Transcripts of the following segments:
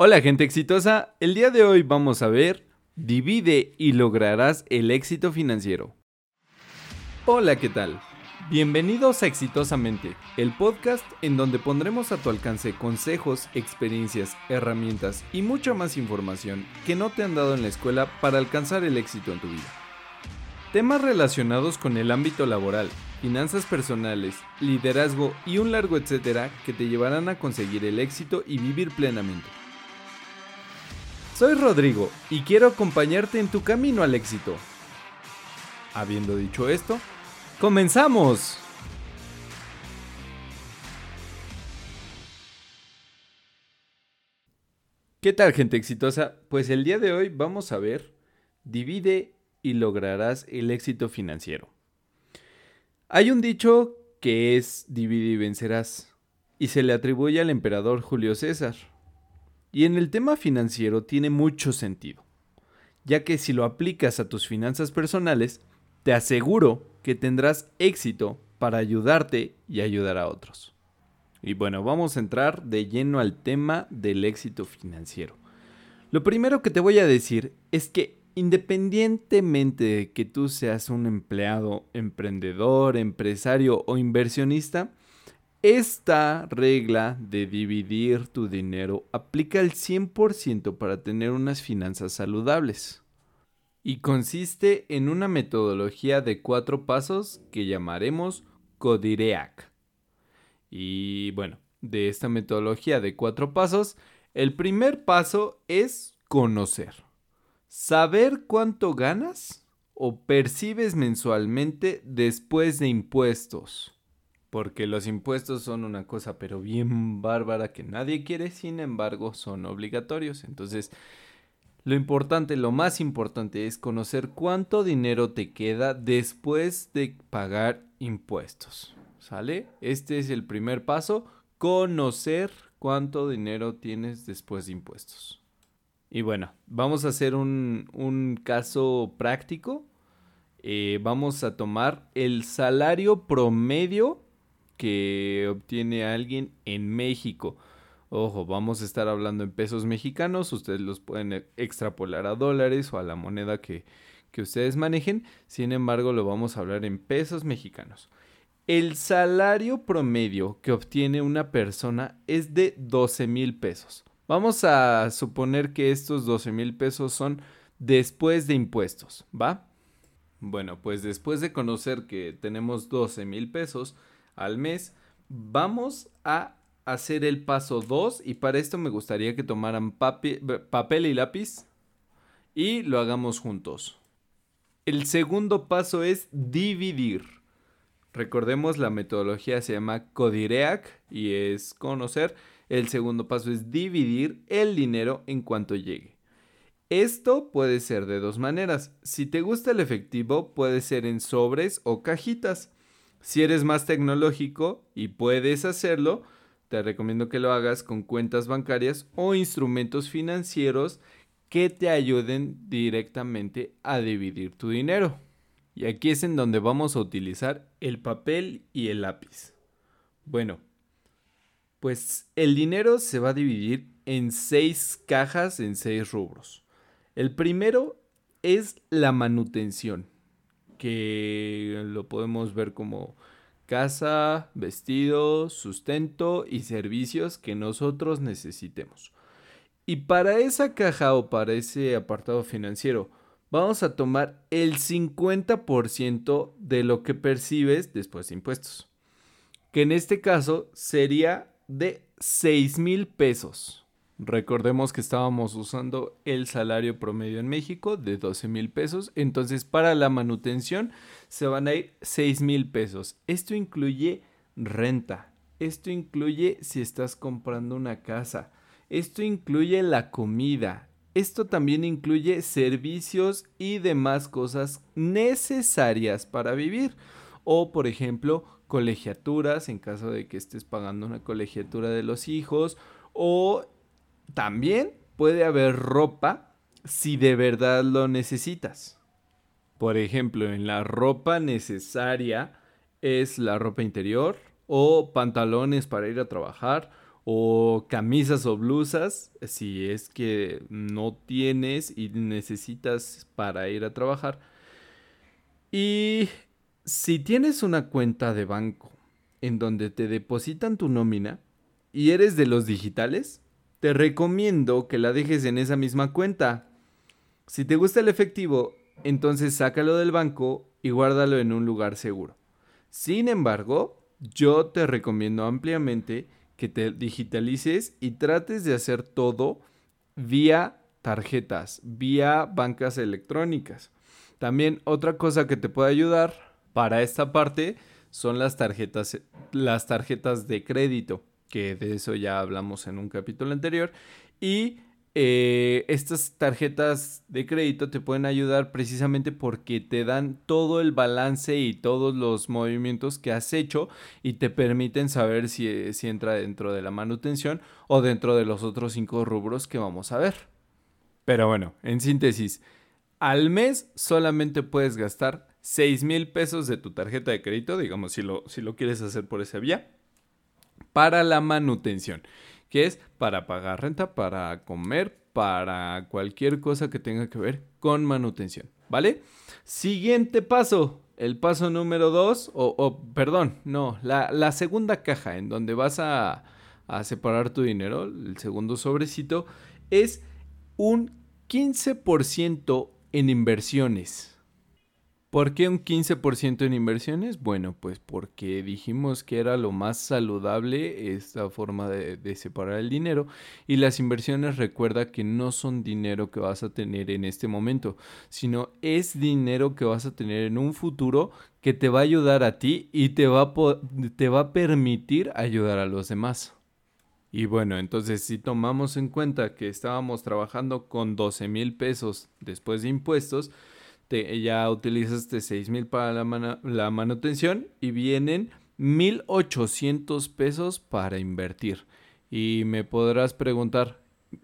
Hola gente exitosa, el día de hoy vamos a ver Divide y lograrás el éxito financiero. Hola, ¿qué tal? Bienvenidos a Exitosamente, el podcast en donde pondremos a tu alcance consejos, experiencias, herramientas y mucha más información que no te han dado en la escuela para alcanzar el éxito en tu vida. Temas relacionados con el ámbito laboral, finanzas personales, liderazgo y un largo etcétera que te llevarán a conseguir el éxito y vivir plenamente. Soy Rodrigo y quiero acompañarte en tu camino al éxito. Habiendo dicho esto, ¡comenzamos! ¿Qué tal gente exitosa? Pues el día de hoy vamos a ver, divide y lograrás el éxito financiero. Hay un dicho que es divide y vencerás, y se le atribuye al emperador Julio César. Y en el tema financiero tiene mucho sentido, ya que si lo aplicas a tus finanzas personales, te aseguro que tendrás éxito para ayudarte y ayudar a otros. Y bueno, vamos a entrar de lleno al tema del éxito financiero. Lo primero que te voy a decir es que independientemente de que tú seas un empleado, emprendedor, empresario o inversionista, esta regla de dividir tu dinero aplica al 100% para tener unas finanzas saludables y consiste en una metodología de cuatro pasos que llamaremos Codireac. Y bueno, de esta metodología de cuatro pasos, el primer paso es conocer. Saber cuánto ganas o percibes mensualmente después de impuestos porque los impuestos son una cosa pero bien bárbara que nadie quiere, sin embargo son obligatorios. Entonces, lo importante, lo más importante es conocer cuánto dinero te queda después de pagar impuestos. ¿Sale? Este es el primer paso, conocer cuánto dinero tienes después de impuestos. Y bueno, vamos a hacer un, caso práctico. Eh, vamos a tomar el salario promedio que obtiene alguien en México. Ojo, vamos a estar hablando en pesos mexicanos, ustedes los pueden e, extrapolar a dólares o a la moneda que, que ustedes manejen, sin embargo lo vamos a hablar en pesos mexicanos. El salario promedio que obtiene una persona es de 12 mil pesos. Vamos a suponer que estos 12 mil pesos son después de impuestos, ¿va? Bueno, pues después de conocer que tenemos 12 mil pesos, al mes, vamos a hacer el paso 2 y para esto me gustaría que tomaran papel y lápiz y lo hagamos juntos. El segundo paso es dividir. Recordemos la metodología se llama Codireac y es conocer. El segundo paso es dividir el dinero en cuanto llegue. Esto puede ser de dos maneras. Si te gusta el efectivo, puede ser en sobres o cajitas. Si eres más tecnológico y puedes hacerlo, te recomiendo que lo hagas con cuentas bancarias o instrumentos financieros que te ayuden directamente a dividir tu dinero. Y aquí es en donde vamos a utilizar el papel y el lápiz. Bueno, pues el dinero se va a dividir en seis cajas en seis rubros. El primero es la manutención que lo podemos ver como casa, vestido, sustento y servicios que nosotros necesitemos. Y para esa caja o para ese apartado financiero, vamos a tomar el 50% de lo que percibes después de impuestos. Que en este caso sería de 6 mil pesos. Recordemos que estábamos usando el salario promedio en México de 12 mil pesos. Entonces para la manutención se van a ir 6 mil pesos. Esto incluye renta. Esto incluye si estás comprando una casa. Esto incluye la comida. Esto también incluye servicios y demás cosas necesarias para vivir. O por ejemplo, colegiaturas en caso de que estés pagando una colegiatura de los hijos. O también puede haber ropa si de verdad lo necesitas. Por ejemplo, en la ropa necesaria es la ropa interior o pantalones para ir a trabajar o camisas o blusas si es que no tienes y necesitas para ir a trabajar. Y si tienes una cuenta de banco en donde te depositan tu nómina y eres de los digitales, te recomiendo que la dejes en esa misma cuenta. Si te gusta el efectivo, entonces sácalo del banco y guárdalo en un lugar seguro. Sin embargo, yo te recomiendo ampliamente que te digitalices y trates de hacer todo vía tarjetas, vía bancas electrónicas. También otra cosa que te puede ayudar para esta parte son las tarjetas, las tarjetas de crédito, que de eso ya hablamos en un capítulo anterior. Y eh, estas tarjetas de crédito te pueden ayudar precisamente porque te dan todo el balance y todos los movimientos que has hecho y te permiten saber si, si entra dentro de la manutención o dentro de los otros cinco rubros que vamos a ver. Pero bueno, en síntesis, al mes solamente puedes gastar 6 mil pesos de tu tarjeta de crédito, digamos, si lo, si lo quieres hacer por esa vía, para la manutención que es para pagar renta, para comer, para cualquier cosa que tenga que ver con manutención, ¿vale? Siguiente paso, el paso número dos, o, perdón, no, la, segunda caja en donde vas a, a separar tu dinero, el segundo sobrecito, es un 15% en inversiones. ¿Por qué un 15% en inversiones? Bueno, pues porque dijimos que era lo más saludable esta forma de, separar el dinero y las inversiones recuerda que no son dinero que vas a tener en este momento, sino es dinero que vas a tener en un futuro que te va a ayudar a ti y te va a, te va a permitir ayudar a los demás. Y bueno, entonces si tomamos en cuenta que estábamos trabajando con 12 mil pesos después de impuestos, ya utilizaste 6 mil para la, la manutención y vienen 1800 pesos para invertir. Y me podrás preguntar,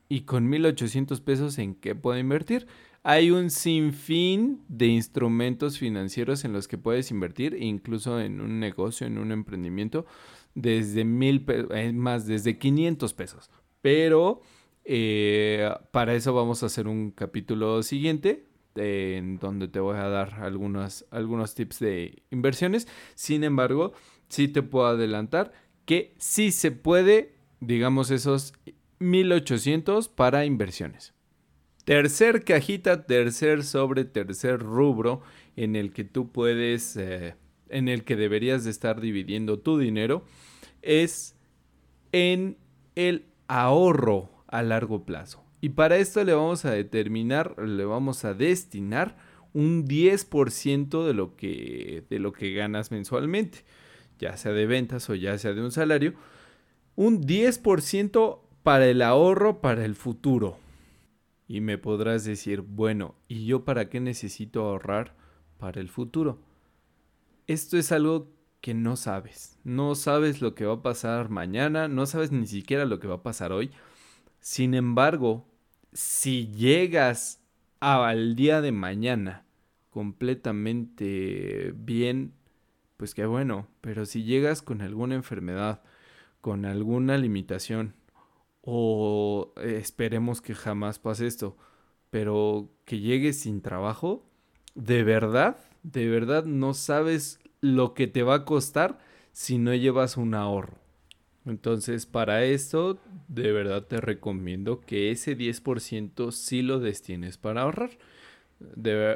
¿y con 1800 pesos en qué puedo invertir? Hay un sinfín de instrumentos financieros en los que puedes invertir, incluso en un negocio, en un emprendimiento, desde mil más, desde 500 pesos. Pero eh, para eso vamos a hacer un capítulo siguiente, en donde te voy a dar algunos, algunos tips de inversiones. Sin embargo, sí te puedo adelantar que sí se puede, digamos, esos 1800 para inversiones. Tercer cajita, tercer sobre, tercer rubro en el que tú puedes, eh, en el que deberías de estar dividiendo tu dinero, es en el ahorro a largo plazo. Y para esto le vamos a determinar, le vamos a destinar un 10% de lo que de lo que ganas mensualmente, ya sea de ventas o ya sea de un salario, un 10% para el ahorro para el futuro. Y me podrás decir, bueno, ¿y yo para qué necesito ahorrar para el futuro? Esto es algo que no sabes. No sabes lo que va a pasar mañana, no sabes ni siquiera lo que va a pasar hoy. Sin embargo, si llegas al día de mañana completamente bien, pues qué bueno, pero si llegas con alguna enfermedad, con alguna limitación, o esperemos que jamás pase esto, pero que llegues sin trabajo, de verdad, de verdad no sabes lo que te va a costar si no llevas un ahorro. Entonces, para esto, de verdad te recomiendo que ese 10% sí lo destines para ahorrar.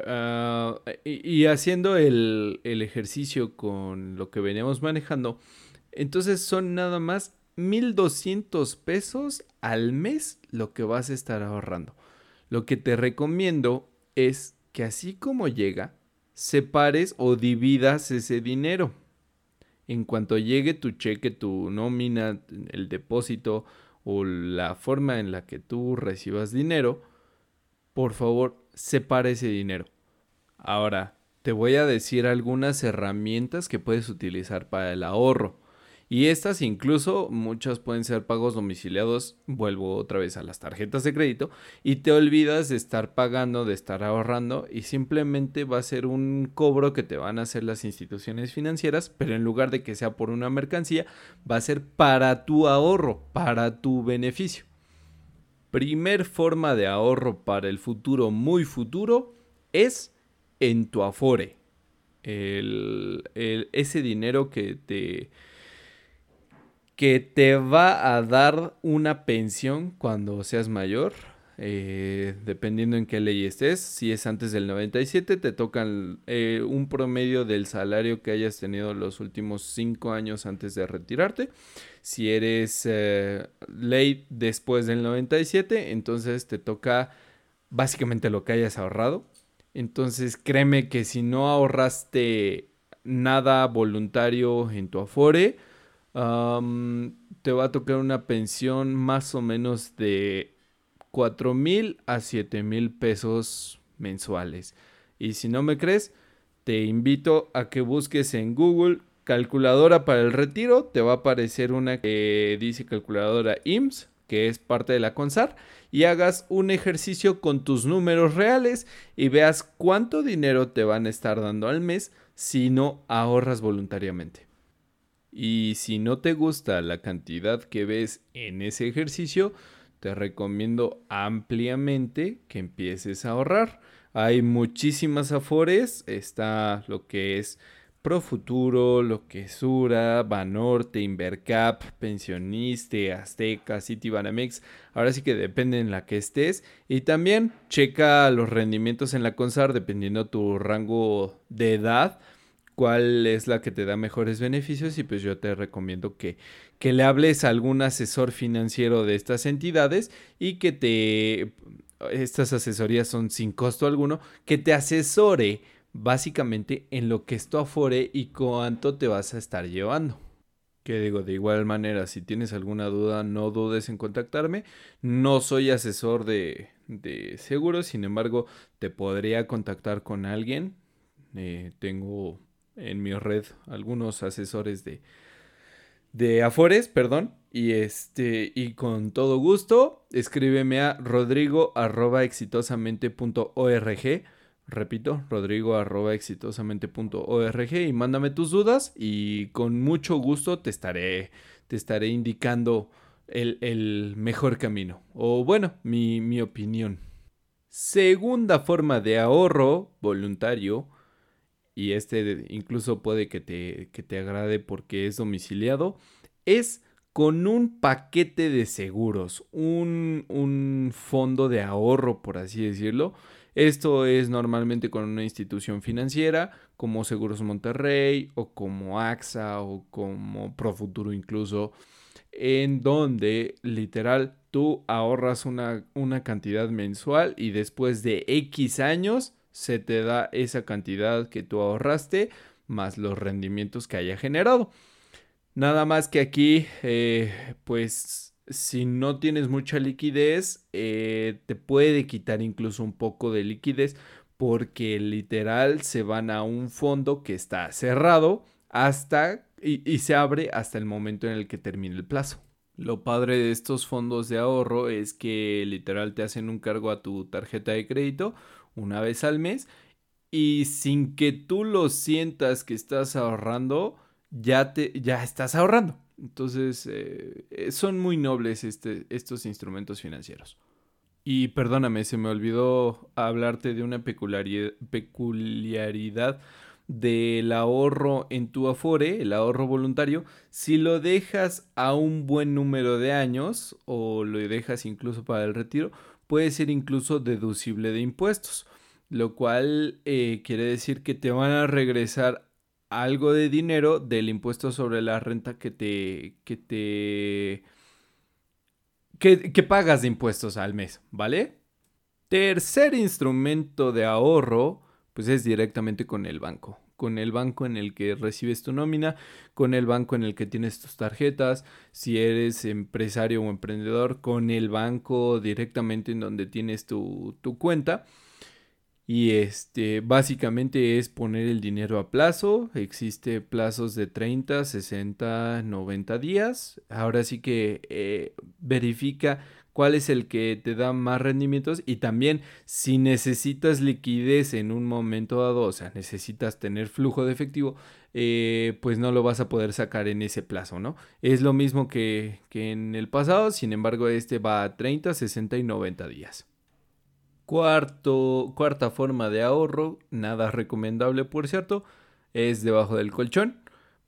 Ah, y, haciendo el, el, ejercicio con lo que veníamos manejando, entonces son nada más 1200 pesos al mes lo que vas a estar ahorrando. Lo que te recomiendo es que así como llega, separes o dividas ese dinero en cuanto llegue tu cheque, tu nómina, el depósito o la forma en la que tú recibas dinero, por favor, separa ese dinero. Ahora, te voy a decir algunas herramientas que puedes utilizar para el ahorro. Y estas incluso muchas pueden ser pagos domiciliados, vuelvo otra vez a las tarjetas de crédito, y te olvidas de estar pagando, de estar ahorrando, y simplemente va a ser un cobro que te van a hacer las instituciones financieras, pero en lugar de que sea por una mercancía, va a ser para tu ahorro, para tu beneficio. Primer forma de ahorro para el futuro, muy futuro, es en tu Afore. ese dinero que te, que te va a dar una pensión cuando seas mayor. Eh, dependiendo en qué ley estés, si es antes del 97, te tocan eh, un promedio del salario que hayas tenido los últimos 5 años antes de retirarte. Si eres eh, ley después del 97, entonces te toca básicamente lo que hayas ahorrado. Entonces créeme que si no ahorraste nada voluntario en tu Afore, te va a tocar una pensión más o menos de 4 mil a 7 mil pesos mensuales. Y si no me crees, te invito a que busques en Google calculadora para el retiro. Te va a aparecer una que dice calculadora IMSS, que es parte de la CONSAR y hagas un ejercicio con tus números reales y veas cuánto dinero te van a estar dando al mes si no ahorras voluntariamente. Y si no te gusta la cantidad que ves en ese ejercicio, te recomiendo ampliamente que empieces a ahorrar. Hay muchísimas afores, está lo que es Profuturo, Lo que es Sura, Banorte, Invercap, Pensioniste, Azteca, Citibanamex. Ahora sí que depende en la que estés. Y también checa los rendimientos en la CONSAR dependiendo tu rango de edad cuál es la que te da mejores beneficios y pues yo te recomiendo que, que le hables a algún asesor financiero de estas entidades y que te estas asesorías son sin costo alguno, que te asesore básicamente en lo que esto afore y cuánto te vas a estar llevando. Que digo, de igual manera, si tienes alguna duda, no dudes en contactarme. No soy asesor de, de seguros, sin embargo, te podría contactar con alguien. Eh, tengo en mi red algunos asesores de, de Afores, perdón. Y este, y con todo gusto, escríbeme a rodrigo Repito, rodrigo arroba y mándame tus dudas y con mucho gusto te estaré, te estaré indicando el, mejor camino. O bueno, mi, mi opinión. Segunda forma de ahorro voluntario, y este incluso puede que te, que te agrade porque es domiciliado, es con un paquete de seguros, un, un fondo de ahorro, por así decirlo, esto es normalmente con una institución financiera como Seguros Monterrey o como AXA o como Profuturo incluso, en donde literal tú ahorras una, una cantidad mensual y después de X años se te da esa cantidad que tú ahorraste más los rendimientos que haya generado. Nada más que aquí, eh, pues si no tienes mucha liquidez, eh, te puede quitar incluso un poco de liquidez porque literal se van a un fondo que está cerrado hasta y, se abre hasta el momento en el que termine el plazo. Lo padre de estos fondos de ahorro es que literal te hacen un cargo a tu tarjeta de crédito una vez al mes y sin que tú lo sientas que estás ahorrando, ya te ya estás ahorrando. Entonces, eh, eh, son muy nobles este, estos instrumentos financieros. Y perdóname, se me olvidó hablarte de una peculiaridad del ahorro en tu Afore, el ahorro voluntario, si lo dejas a un buen número de años o lo dejas incluso para el retiro, puede ser incluso deducible de impuestos, lo cual eh, quiere decir que te van a regresar algo de dinero del impuesto sobre la renta que te. que te. que, pagas de impuestos al mes, ¿vale? Tercer instrumento de ahorro, pues es directamente con el banco. Con el banco en el que recibes tu nómina, con el banco en el que tienes tus tarjetas, si eres empresario o emprendedor, con el banco directamente en donde tienes tu, tu cuenta. Y este, básicamente es poner el dinero a plazo. Existe plazos de 30, 60, 90 días. Ahora sí que eh, verifica cuál es el que te da más rendimientos y también si necesitas liquidez en un momento dado, o sea, necesitas tener flujo de efectivo, eh, pues no lo vas a poder sacar en ese plazo, ¿no? Es lo mismo que, que en el pasado, sin embargo, este va a 30, 60 y 90 días. Cuarto, cuarta forma de ahorro, nada recomendable por cierto, es debajo del colchón,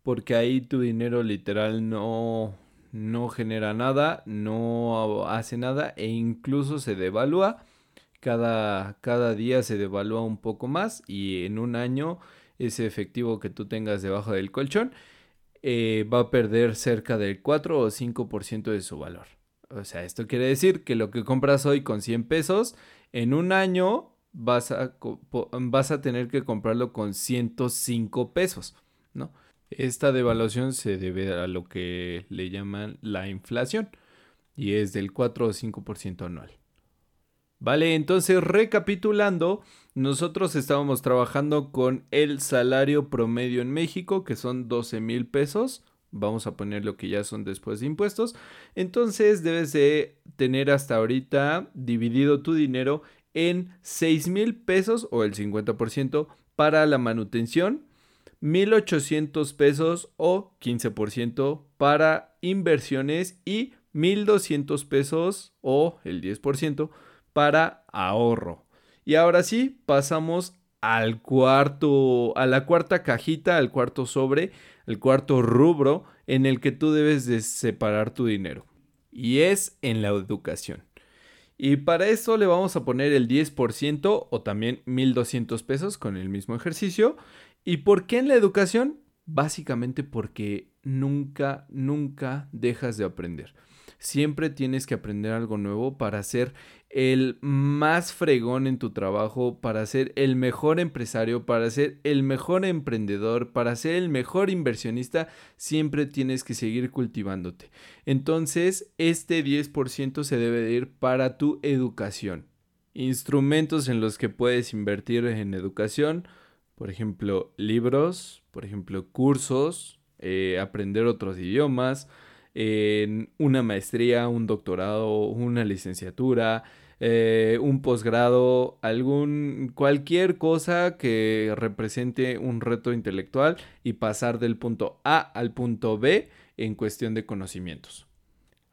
porque ahí tu dinero literal no, no genera nada, no hace nada e incluso se devalúa. Cada, cada día se devalúa un poco más y en un año ese efectivo que tú tengas debajo del colchón eh, va a perder cerca del 4 o 5% de su valor. O sea, esto quiere decir que lo que compras hoy con 100 pesos, en un año vas a, vas a tener que comprarlo con 105 pesos, ¿no? Esta devaluación se debe a lo que le llaman la inflación y es del 4 o 5% anual. Vale, entonces recapitulando, nosotros estábamos trabajando con el salario promedio en México, que son 12 mil pesos. Vamos a poner lo que ya son después de impuestos. Entonces debes de tener hasta ahorita dividido tu dinero en 6 mil pesos o el 50% para la manutención, 1.800 pesos o 15% para inversiones y 1.200 pesos o el 10% para ahorro. Y ahora sí, pasamos al cuarto, a la cuarta cajita, al cuarto sobre, el cuarto rubro en el que tú debes de separar tu dinero. Y es en la educación. Y para eso le vamos a poner el 10% o también 1.200 pesos con el mismo ejercicio. ¿Y por qué en la educación? Básicamente porque nunca, nunca dejas de aprender. Siempre tienes que aprender algo nuevo para ser el más fregón en tu trabajo, para ser el mejor empresario, para ser el mejor emprendedor, para ser el mejor inversionista, siempre tienes que seguir cultivándote. Entonces, este 10% se debe de ir para tu educación. Instrumentos en los que puedes invertir en educación, por ejemplo, libros, por ejemplo, cursos, eh, aprender otros idiomas, una maestría, un doctorado, una licenciatura, eh, un posgrado, algún cualquier cosa que represente un reto intelectual y pasar del punto A al punto B en cuestión de conocimientos.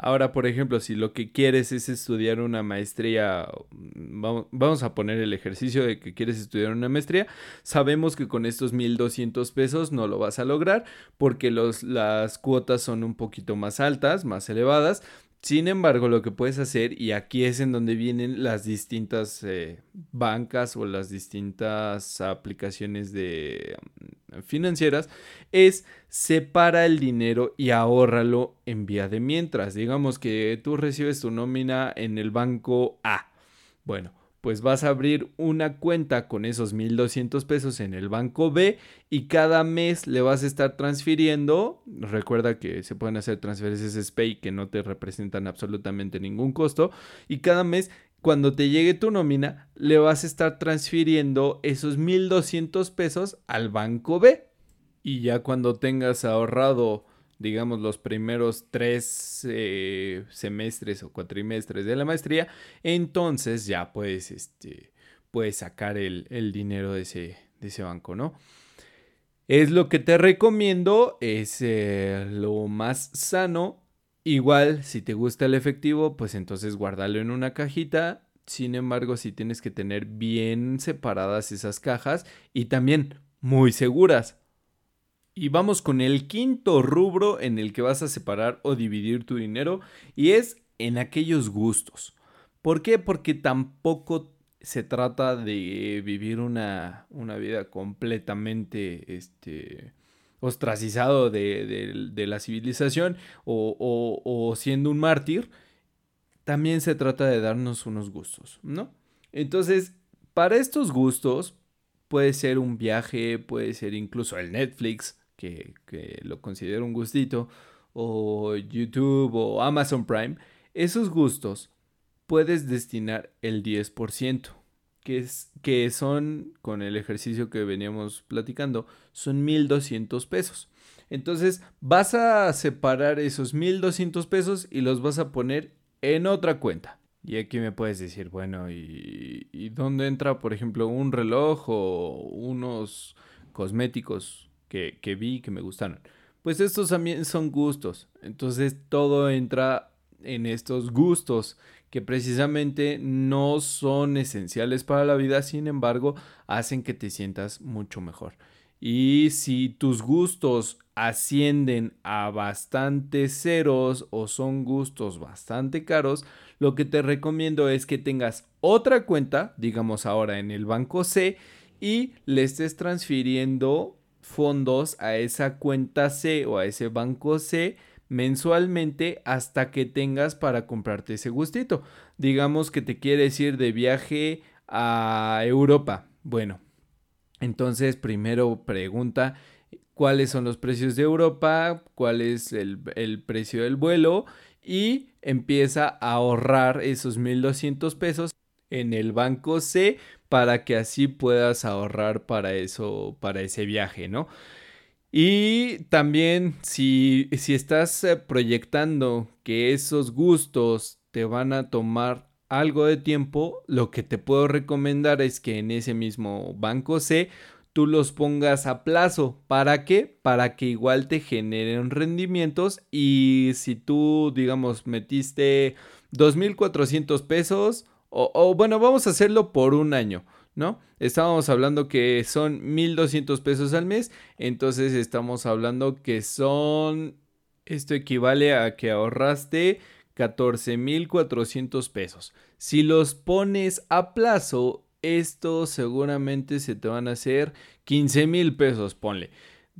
Ahora, por ejemplo, si lo que quieres es estudiar una maestría, mm, vamos a poner el ejercicio de que quieres estudiar una maestría, sabemos que con estos 1.200 pesos no lo vas a lograr porque los, las cuotas son un poquito más altas, más elevadas, sin embargo, lo que puedes hacer, y aquí es en donde vienen las distintas eh, bancas o las distintas aplicaciones de mm, financieras, es separa el dinero y ahórralo en vía de mientras. Digamos que tú recibes tu nómina en el banco A. Bueno, pues vas a abrir una cuenta con esos 1.200 pesos en el banco B y cada mes le vas a estar transfiriendo. Recuerda que se pueden hacer transferencias SPAY que no te representan absolutamente ningún costo. Y cada mes, cuando te llegue tu nómina, le vas a estar transfiriendo esos 1.200 pesos al banco B. Y ya cuando tengas ahorrado digamos, los primeros tres eh, semestres o cuatrimestres de la maestría, entonces ya puedes, este, puedes sacar el, dinero de ese, de ese, banco, ¿no? Es lo que te recomiendo, es eh, lo más sano. Igual, si te gusta el efectivo, pues entonces guárdalo en una cajita. Sin embargo, si tienes que tener bien separadas esas cajas y también muy seguras y vamos con el quinto rubro en el que vas a separar o dividir tu dinero y es en aquellos gustos. ¿Por qué? Porque tampoco se trata de vivir una, vida completamente este, ostracizado de, la civilización o, o, siendo un mártir. También se trata de darnos unos gustos, ¿no? Entonces, para estos gustos, puede ser un viaje, puede ser incluso el Netflix, que, lo considero un gustito, o YouTube o Amazon Prime, esos gustos puedes destinar el 10%, que, es, que son, con el ejercicio que veníamos platicando, son 1.200 pesos. Entonces vas a separar esos 1.200 pesos y los vas a poner en otra cuenta. Y aquí me puedes decir, bueno, ¿y, ¿y, dónde entra, por ejemplo, un reloj o unos cosméticos que, que vi que me gustaron? Pues estos también son gustos. Entonces todo entra en estos gustos que precisamente no son esenciales para la vida, sin embargo, hacen que te sientas mucho mejor. Y si tus gustos ascienden a bastantes ceros o son gustos bastante caros, lo que te recomiendo es que tengas otra cuenta, digamos ahora en el banco C, y le estés transfiriendo fondos a esa cuenta C o a ese banco C mensualmente hasta que tengas para comprarte ese gustito. Digamos que te quieres ir de viaje a Europa. Bueno, entonces primero pregunta cuáles son los precios de Europa, cuál es el, el precio del vuelo y empieza a ahorrar esos 1200 pesos en el banco C para que así puedas ahorrar para eso, para ese viaje, ¿no? Y también si, si estás eh, proyectando que esos gustos te van a tomar algo de tiempo, lo que te puedo recomendar es que en ese mismo banco C tú los pongas a plazo. ¿Para qué? Para que igual te generen rendimientos y si tú, digamos, metiste 2.400 pesos o, bueno, vamos a hacerlo por un año. ¿no? Estábamos hablando que son 1.200 pesos al mes, entonces estamos hablando que son, esto equivale a que ahorraste 14.400 pesos. Si los pones a plazo, esto seguramente se te van a hacer 15.000 pesos, ponle,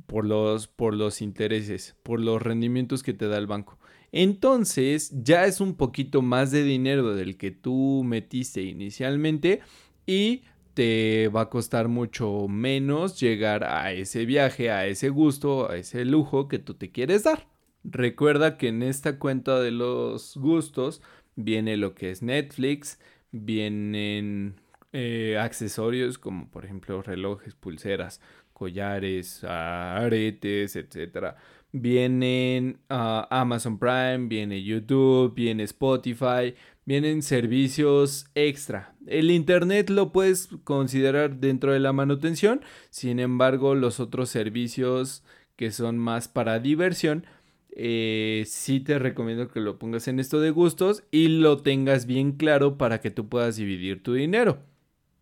por los, por los intereses, por los rendimientos que te da el banco. Entonces ya es un poquito más de dinero del que tú metiste inicialmente y te va a costar mucho menos llegar a ese viaje, a ese gusto, a ese lujo que tú te quieres dar. Recuerda que en esta cuenta de los gustos viene lo que es Netflix, vienen eh, accesorios como por ejemplo relojes, pulseras, collares, aretes, etc. Vienen Amazon Prime, viene YouTube, viene Spotify, vienen servicios extra. El Internet lo puedes considerar dentro de la manutención, sin embargo los otros servicios que son más para diversión, eh, sí te recomiendo que lo pongas en esto de gustos y lo tengas bien claro para que tú puedas dividir tu dinero.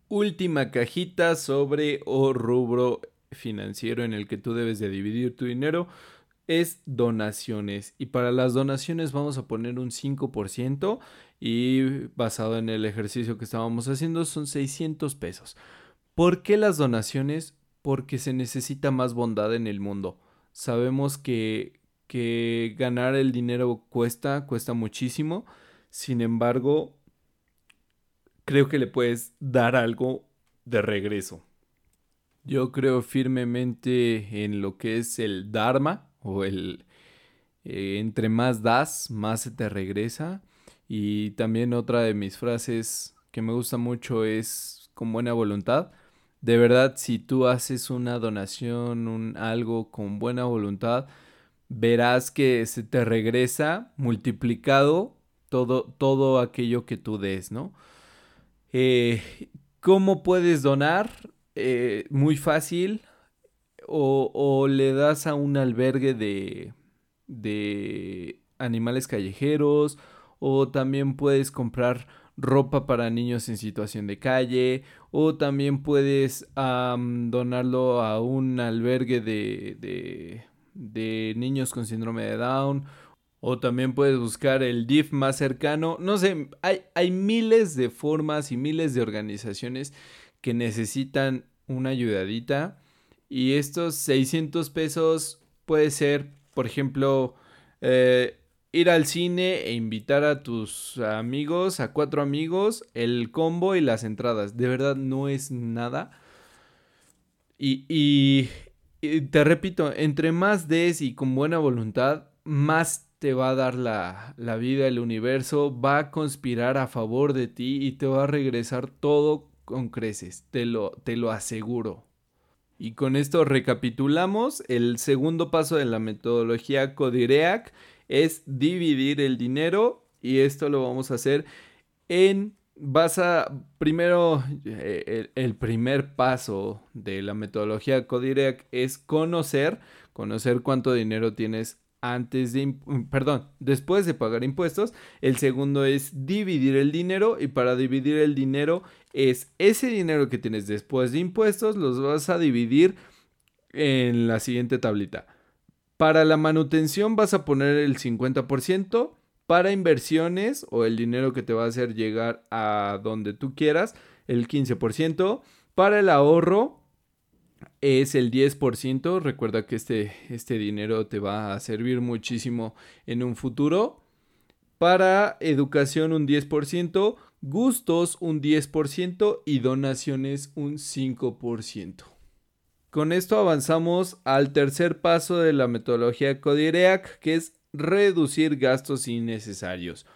Última cajita sobre o rubro financiero en el que tú debes de dividir tu dinero es donaciones. Y para las donaciones vamos a poner un 5% y basado en el ejercicio que estábamos haciendo son 600 pesos. ¿Por qué las donaciones? Porque se necesita más bondad en el mundo. Sabemos que, que ganar el dinero cuesta, cuesta muchísimo. Sin embargo, creo que le puedes dar algo de regreso. Yo creo firmemente en lo que es el Dharma, o el eh, entre más das, más se te regresa. Y también otra de mis frases que me gusta mucho es con buena voluntad. De verdad, si tú haces una donación, un algo con buena voluntad, verás que se te regresa multiplicado todo, todo aquello que tú des, ¿no? Eh, ¿Cómo puedes donar? Eh, muy fácil o, le das a un albergue de, de animales callejeros o también puedes comprar ropa para niños en situación de calle o también puedes donarlo a un albergue de, de, de, niños con síndrome de Down o también puedes buscar el DIF más cercano. No sé, hay, hay miles de formas y miles de organizaciones que necesitan una ayudadita y estos 600 pesos puede ser, por ejemplo, eh, ir al cine e invitar a tus amigos, a cuatro amigos, el combo y las entradas. De verdad no es nada. Y, y, te repito, entre más des y con buena voluntad, más te va a dar la, la vida, el universo, va a conspirar a favor de ti y te va a regresar todo con creces, te lo, te lo aseguro. Y con esto recapitulamos, el segundo paso de la metodología Codireac es dividir el dinero y esto lo vamos a hacer en vas a primero eh, el, primer paso de la metodología Codireac es conocer conocer cuánto dinero tienes antes de perdón después de pagar impuestos el segundo es dividir el dinero y para dividir el dinero es ese dinero que tienes después de impuestos los vas a dividir en la siguiente tablita para la manutención vas a poner el 50% para inversiones o el dinero que te va a hacer llegar a donde tú quieras, el 15%. Para el ahorro es el 10%. Recuerda que este, este dinero te va a servir muchísimo en un futuro. Para educación un 10%, gustos un 10% y donaciones un 5%. Con esto avanzamos al tercer paso de la metodología Codireac, que es reducir gastos innecesarios.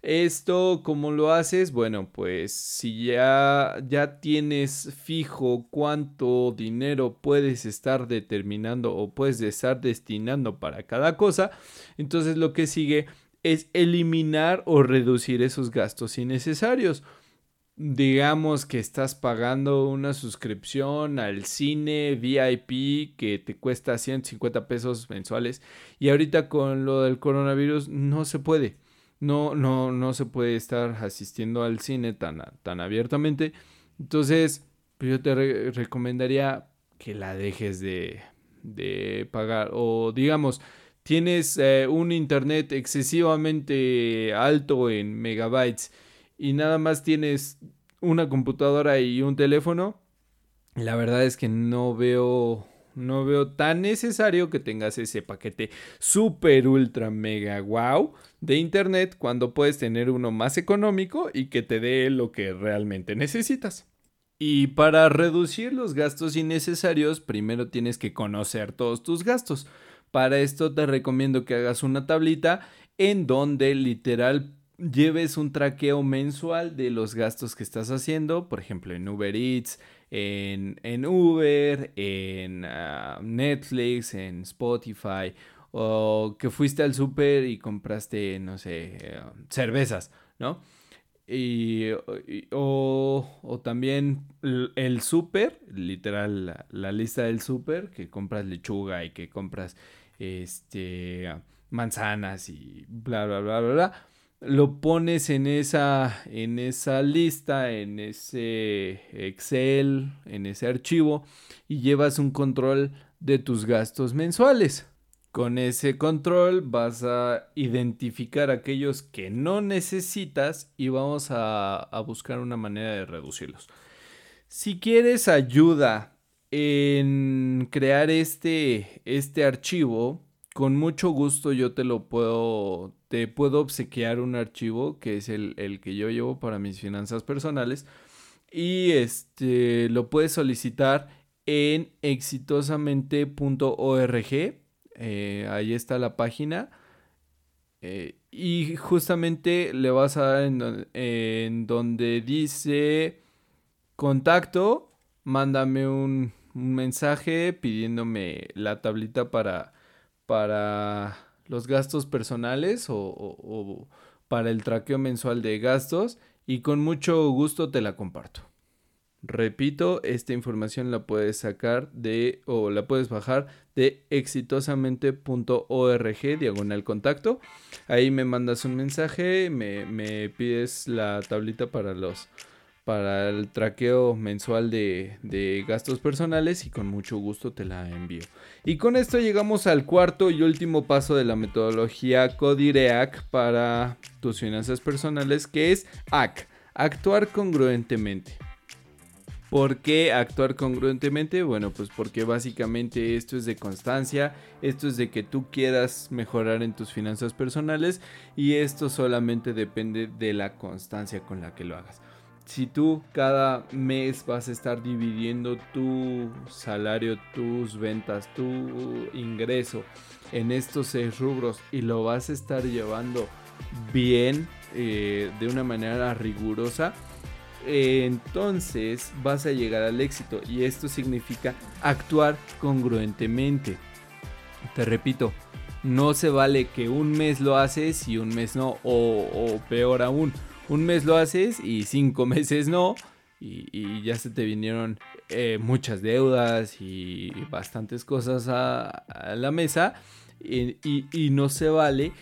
Esto, ¿cómo lo haces? Bueno, pues si ya, ya tienes fijo cuánto dinero puedes estar determinando o puedes estar destinando para cada cosa, entonces lo que sigue es eliminar o reducir esos gastos innecesarios digamos que estás pagando una suscripción al cine VIP que te cuesta 150 pesos mensuales y ahorita con lo del coronavirus no se puede. No, no, no se puede estar asistiendo al cine tan, tan abiertamente. Entonces, pues yo te recomendaría que la dejes de, de pagar. O digamos, tienes eh, un internet excesivamente alto en megabytes y nada más tienes una computadora y un teléfono, la verdad es que no veo no veo tan necesario que tengas ese paquete super ultra mega wow de internet cuando puedes tener uno más económico y que te dé lo que realmente necesitas. Y para reducir los gastos innecesarios, primero tienes que conocer todos tus gastos. Para esto te recomiendo que hagas una tablita en donde literal lleves un traqueo mensual de los gastos que estás haciendo, por ejemplo, en Uber Eats, en, en Uber, en ah, Netflix, en Spotify, o que fuiste al súper y compraste, no sé, eh, cervezas, ¿no? Y, o, también el súper, literal, la, lista del súper, que compras lechuga y que compras este manzanas y bla, bla, bla, bla, bla lo pones en esa, en esa lista, en ese Excel, en ese archivo y llevas un control de tus gastos mensuales. Con ese control vas a identificar aquellos que no necesitas y vamos a, a buscar una manera de reducirlos. Si quieres ayuda en crear este, este archivo, con mucho gusto yo te lo puedo, te puedo obsequiar un archivo que es el, que yo llevo para mis finanzas personales y este lo puedes solicitar en exitosamente.org. Eh, ahí está la página. Eh, y justamente le vas a dar en, donde dice contacto, mándame un mensaje pidiéndome la tablita para para los gastos personales o, para el traqueo mensual de gastos y con mucho gusto te la comparto. Repito, esta información la puedes sacar de o la puedes bajar de exitosamente.org diagonal contacto. Ahí me mandas un mensaje, me, me pides la tablita para los para el traqueo mensual de, gastos personales y con mucho gusto te la envío. Y con esto llegamos al cuarto y último paso de la metodología Codireac para tus finanzas personales que es AC, actuar congruentemente. ¿Por qué actuar congruentemente? Bueno, pues porque básicamente esto es de constancia, esto es de que tú quieras mejorar en tus finanzas personales y esto solamente depende de la constancia con la que lo hagas si tú cada mes vas a estar dividiendo tu salario, tus ventas, tu ingreso en estos seis rubros y lo vas a estar llevando bien, eh, de una manera rigurosa, entonces vas a llegar al éxito y esto significa actuar congruentemente. Te repito, no se vale que un mes lo haces y un mes no, o, peor aún, un mes lo haces y cinco meses no, y, ya se te vinieron eh, muchas deudas y bastantes cosas a, la mesa, y no se vale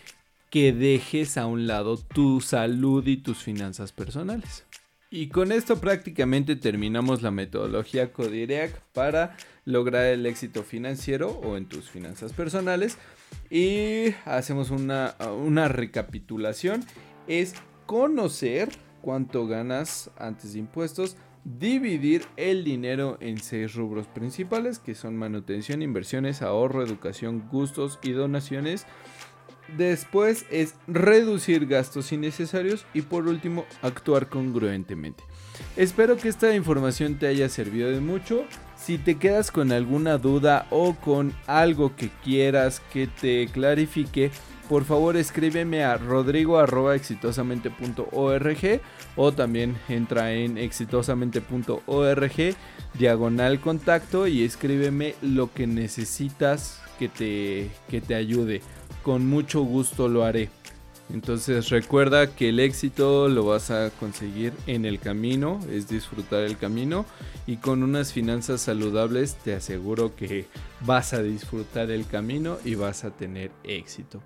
que dejes a un lado tu salud y tus finanzas personales. Y con esto prácticamente terminamos la metodología Codirac para lograr el éxito financiero o en tus finanzas personales. Y hacemos una, una recapitulación. Es conocer cuánto ganas antes de impuestos, dividir el dinero en seis rubros principales que son manutención, inversiones, ahorro, educación, gustos y donaciones. Después es reducir gastos innecesarios y por último actuar congruentemente. Espero que esta información te haya servido de mucho. Si te quedas con alguna duda o con algo que quieras que te clarifique, por favor escríbeme a rodrigo.exitosamente.org o también entra en exitosamente.org diagonal contacto y escríbeme lo que necesitas que te, que te ayude con mucho gusto lo haré. Entonces recuerda que el éxito lo vas a conseguir en el camino, es disfrutar el camino y con unas finanzas saludables te aseguro que vas a disfrutar el camino y vas a tener éxito.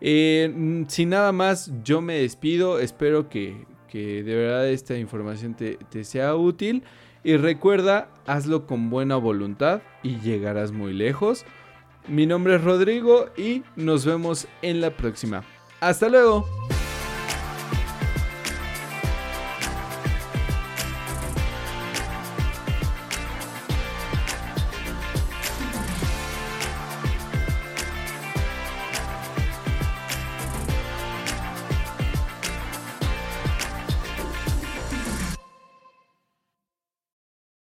Eh, sin nada más, yo me despido, espero que, de verdad esta información te sea útil y recuerda, hazlo con buena voluntad y llegarás muy lejos. Mi nombre es Rodrigo y nos vemos en la próxima. Hasta luego.